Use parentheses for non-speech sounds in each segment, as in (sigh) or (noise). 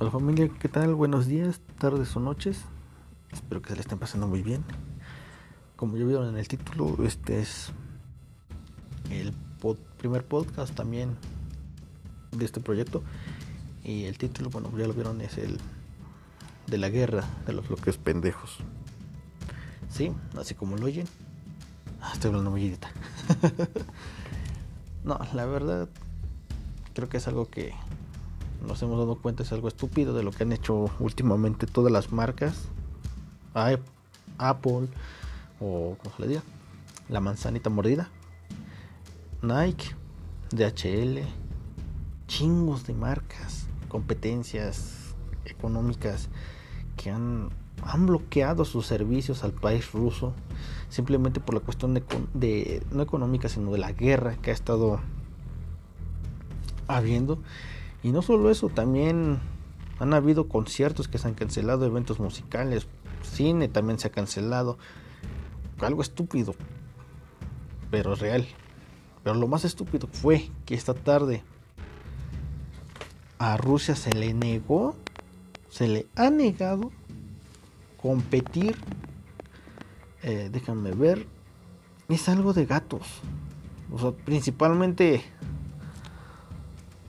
Hola familia, ¿qué tal? Buenos días, tardes o noches. Espero que se le estén pasando muy bien. Como ya vieron en el título, este es el primer podcast también de este proyecto. Y el título, bueno, ya lo vieron, es el de la guerra de los bloques pendejos. Sí, así como lo oyen. Ah, estoy hablando muy edita. (laughs) no, la verdad, creo que es algo que nos hemos dado cuenta es algo estúpido de lo que han hecho últimamente todas las marcas. Apple o como se le diga, la manzanita mordida. Nike, DHL, chingos de marcas, competencias económicas que han, han bloqueado sus servicios al país ruso simplemente por la cuestión de, de no económica sino de la guerra que ha estado habiendo y no solo eso, también han habido conciertos que se han cancelado, eventos musicales, cine también se ha cancelado. Algo estúpido, pero real. Pero lo más estúpido fue que esta tarde a Rusia se le negó, se le ha negado competir. Eh, déjame ver. Es algo de gatos. Principalmente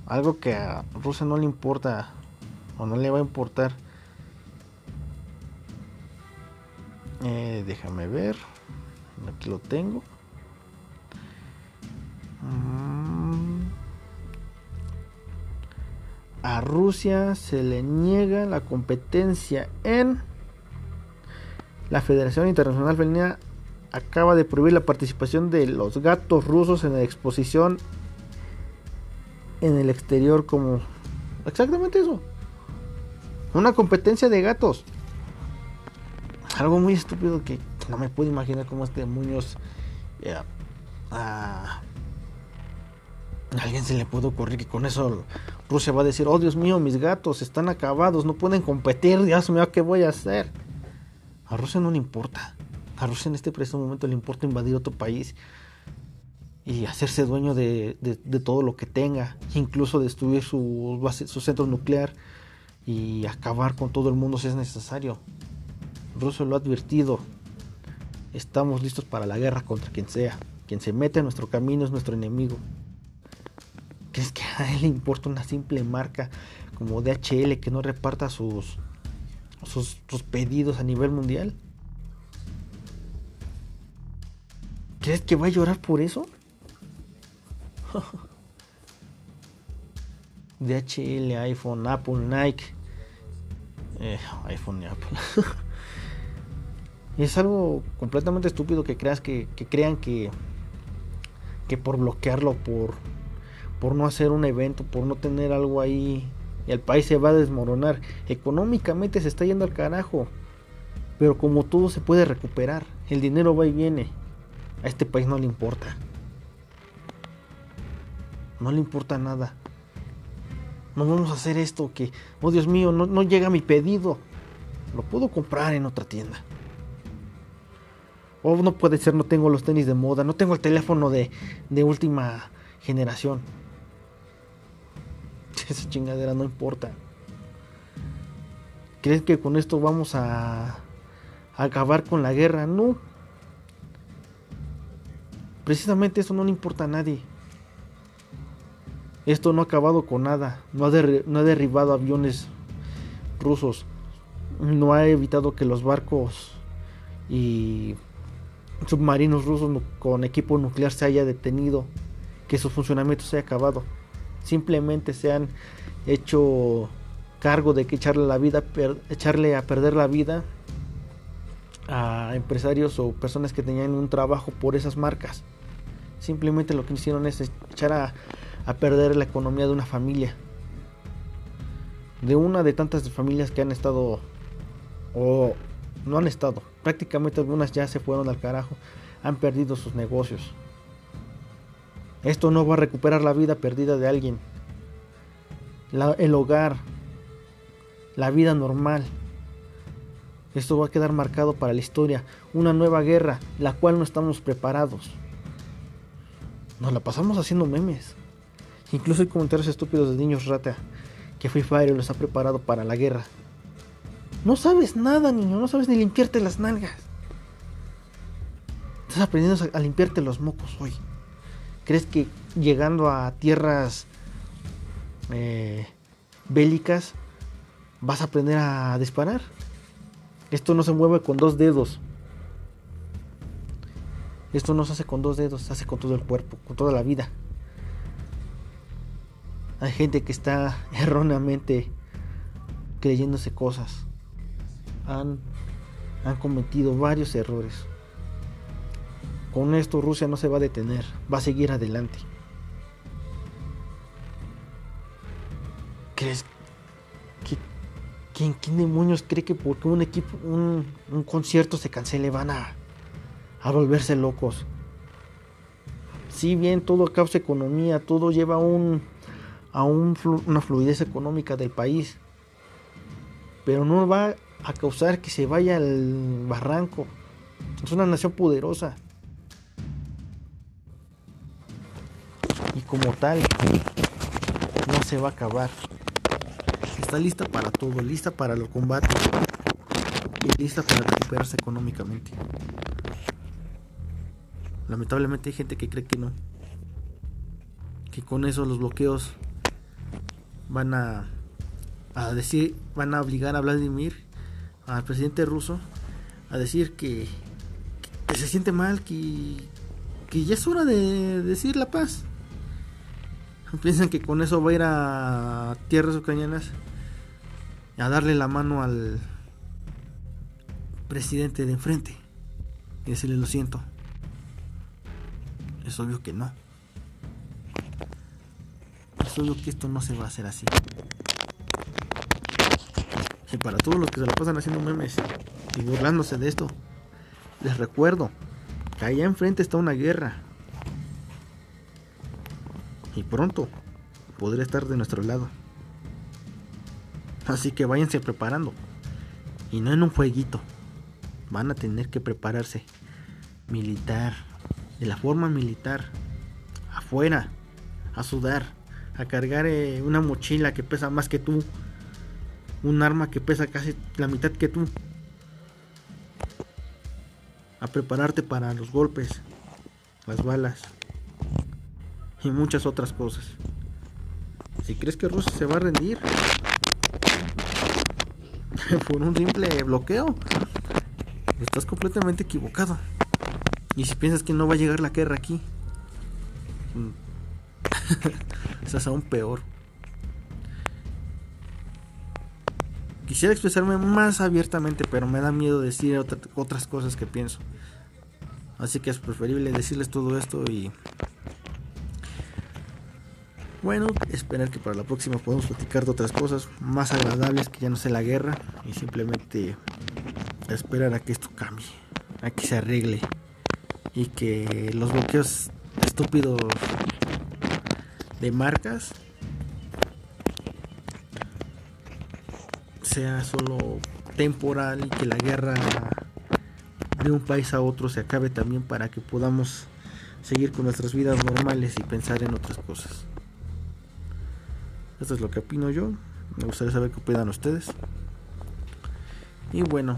algo que a Rusia no le importa o no le va a importar. Eh, déjame ver. Aquí lo tengo. Mm. A Rusia se le niega la competencia en la Federación Internacional Femenina acaba de prohibir la participación de los gatos rusos en la exposición en el exterior como exactamente eso. Una competencia de gatos. Algo muy estúpido que no me puedo imaginar cómo este Muñoz eh, a alguien se le puede ocurrir que con eso Rusia va a decir, oh Dios mío, mis gatos están acabados, no pueden competir, Dios mío, ¿qué voy a hacer? A Rusia no le importa. A Rusia en este preciso momento le importa invadir otro país y hacerse dueño de, todo lo que tenga, incluso destruir su, su centro nuclear y acabar con todo el mundo si es necesario. Rusia lo ha advertido. Estamos listos para la guerra contra quien sea. Quien se mete en nuestro camino es nuestro enemigo. ¿Crees que a él le importa una simple marca como DHL que no reparta sus, sus, sus pedidos a nivel mundial? ¿Crees que va a llorar por eso? (laughs) DHL, iPhone, Apple, Nike. Eh, iPhone y Apple. (laughs) es algo completamente estúpido que creas que, crean que, que por bloquearlo, por, por no hacer un evento, por no tener algo ahí, el país se va a desmoronar. Económicamente se está yendo al carajo. Pero como todo se puede recuperar, el dinero va y viene. A este país no le importa. No le importa nada. No vamos a hacer esto que, oh Dios mío, no, llega mi pedido. Lo puedo comprar en otra tienda. O no puede ser, no tengo los tenis de moda, no tengo el teléfono de, de última generación. (laughs) Esa chingadera no importa. ¿Crees que con esto vamos a, a acabar con la guerra? No. Precisamente eso no le importa a nadie. Esto no ha acabado con nada, no ha, derribado aviones rusos, no ha evitado que los barcos y submarinos rusos con equipo nuclear se haya detenido, que su funcionamiento se haya acabado. Simplemente se han hecho cargo de que echarle la vida, echarle a perder la vida a empresarios o personas que tenían un trabajo por esas marcas. Simplemente lo que hicieron es echar a, a perder la economía de una familia. De una de tantas familias que han estado o no han estado. Prácticamente algunas ya se fueron al carajo. Han perdido sus negocios. Esto no va a recuperar la vida perdida de alguien. el hogar. La vida normal. Esto va a quedar marcado para la historia. Una nueva guerra, la cual no estamos preparados. Nos la pasamos haciendo memes. Incluso hay comentarios estúpidos de niños rata que Free Fire los ha preparado para la guerra. No sabes nada, niño, no sabes ni limpiarte las nalgas. Estás aprendiendo a limpiarte los mocos hoy. ¿Crees que llegando a tierras eh, bélicas vas a aprender a disparar? Esto no se mueve con dos dedos. Esto no se hace con dos dedos, se hace con todo el cuerpo, con toda la vida. Hay gente que está (laughs) erróneamente creyéndose cosas. Han, han cometido varios errores. Con esto Rusia no se va a detener, va a seguir adelante. ¿Crees que quién, quién demonios cree que porque un equipo, un, un concierto se cancele van a, a volverse locos? Si bien todo causa economía, todo lleva un, a una fluidez económica del país, pero no va a causar que se vaya al barranco. Es una nación poderosa. Y como tal, no se va a acabar. Está lista para todo, lista para los combates y lista para recuperarse económicamente. Lamentablemente hay gente que cree que no. Que con eso los bloqueos van a, a decir, van a obligar a Vladimir, al presidente ruso, a decir que, que se siente mal, que, que ya es hora de decir la paz. Piensan que con eso va a ir a tierras ucranianas a darle la mano al presidente de enfrente y decirle lo siento. Es obvio que no. Obvio que esto no se va a hacer así. Y para todos los que se lo pasan haciendo memes y burlándose de esto, les recuerdo que allá enfrente está una guerra. Y pronto podría estar de nuestro lado. Así que váyanse preparando. Y no en un jueguito. Van a tener que prepararse. Militar. De la forma militar. Afuera. A sudar a cargar eh, una mochila que pesa más que tú, un arma que pesa casi la mitad que tú, a prepararte para los golpes, las balas y muchas otras cosas. Si crees que Rusia se va a rendir (laughs) por un simple bloqueo, estás completamente equivocado. Y si piensas que no va a llegar la guerra aquí, (laughs) (laughs) es aún peor. Quisiera expresarme más abiertamente, pero me da miedo decir otras cosas que pienso. Así que es preferible decirles todo esto y... Bueno, esperar que para la próxima podamos platicar de otras cosas más agradables que ya no sea la guerra y simplemente esperar a que esto cambie, a que se arregle y que los bloqueos estúpidos de marcas sea solo temporal y que la guerra de un país a otro se acabe también para que podamos seguir con nuestras vidas normales y pensar en otras cosas. Esto es lo que opino yo. Me gustaría saber qué opinan ustedes. Y bueno,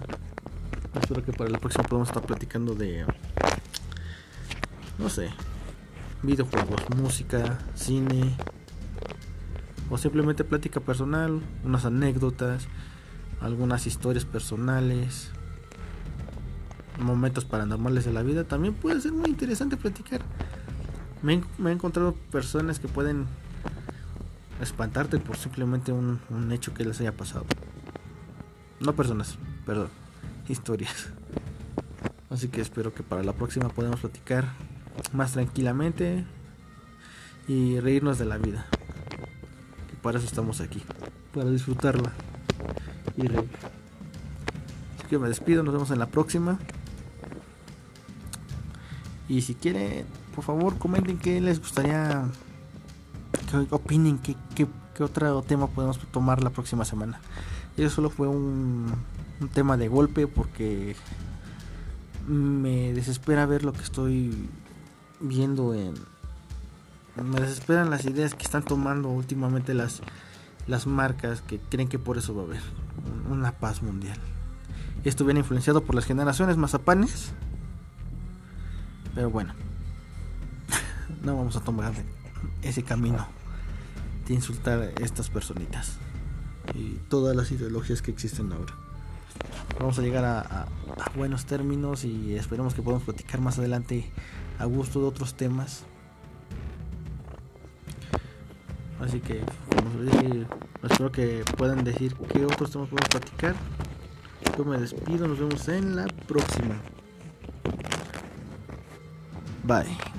espero que para la próxima podamos estar platicando de, no sé, videojuegos, música, cine o simplemente plática personal, unas anécdotas, algunas historias personales, momentos paranormales de la vida, también puede ser muy interesante platicar. Me, he encontrado personas que pueden espantarte por simplemente un, un hecho que les haya pasado. No personas, perdón, historias. Así que espero que para la próxima podamos platicar más tranquilamente y reírnos de la vida. Que para eso estamos aquí, para disfrutarla y reír. Así que me despido, nos vemos en la próxima. Y si quieren, por favor, comenten qué les gustaría, que opinen, qué, qué, otro tema podemos tomar la próxima semana. Y eso solo fue un, un tema de golpe porque me desespera ver lo que estoy viendo en... Me desesperan las ideas que están tomando últimamente las las marcas que creen que por eso va a haber una paz mundial. Esto viene influenciado por las generaciones mazapanes. Pero bueno, (laughs) no vamos a tomar ese camino de insultar a estas personitas y todas las ideologías que existen ahora. Vamos a llegar a, buenos términos y esperemos que podamos platicar más adelante a gusto de otros temas. Así que, espero que puedan decir qué otros temas podemos platicar. Yo me despido, nos vemos en la próxima. Bye.